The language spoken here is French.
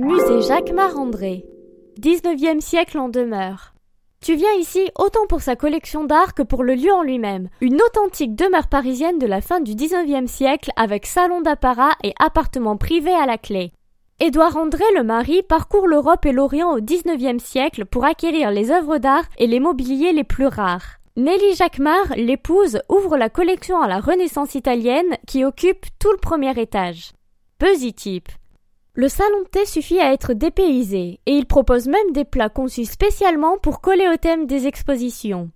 Musée Jacques Marandré. 19e siècle en demeure. Tu viens ici autant pour sa collection d'art que pour le lieu en lui-même. Une authentique demeure parisienne de la fin du 19e siècle avec salon d'apparat et appartement privé à la clé. Édouard André le mari parcourt l'Europe et l'Orient au 19e siècle pour acquérir les œuvres d'art et les mobiliers les plus rares. Nelly Jacquemart, l'épouse, ouvre la collection à la Renaissance italienne qui occupe tout le premier étage. Le salon de thé suffit à être dépaysé, et il propose même des plats conçus spécialement pour coller au thème des expositions.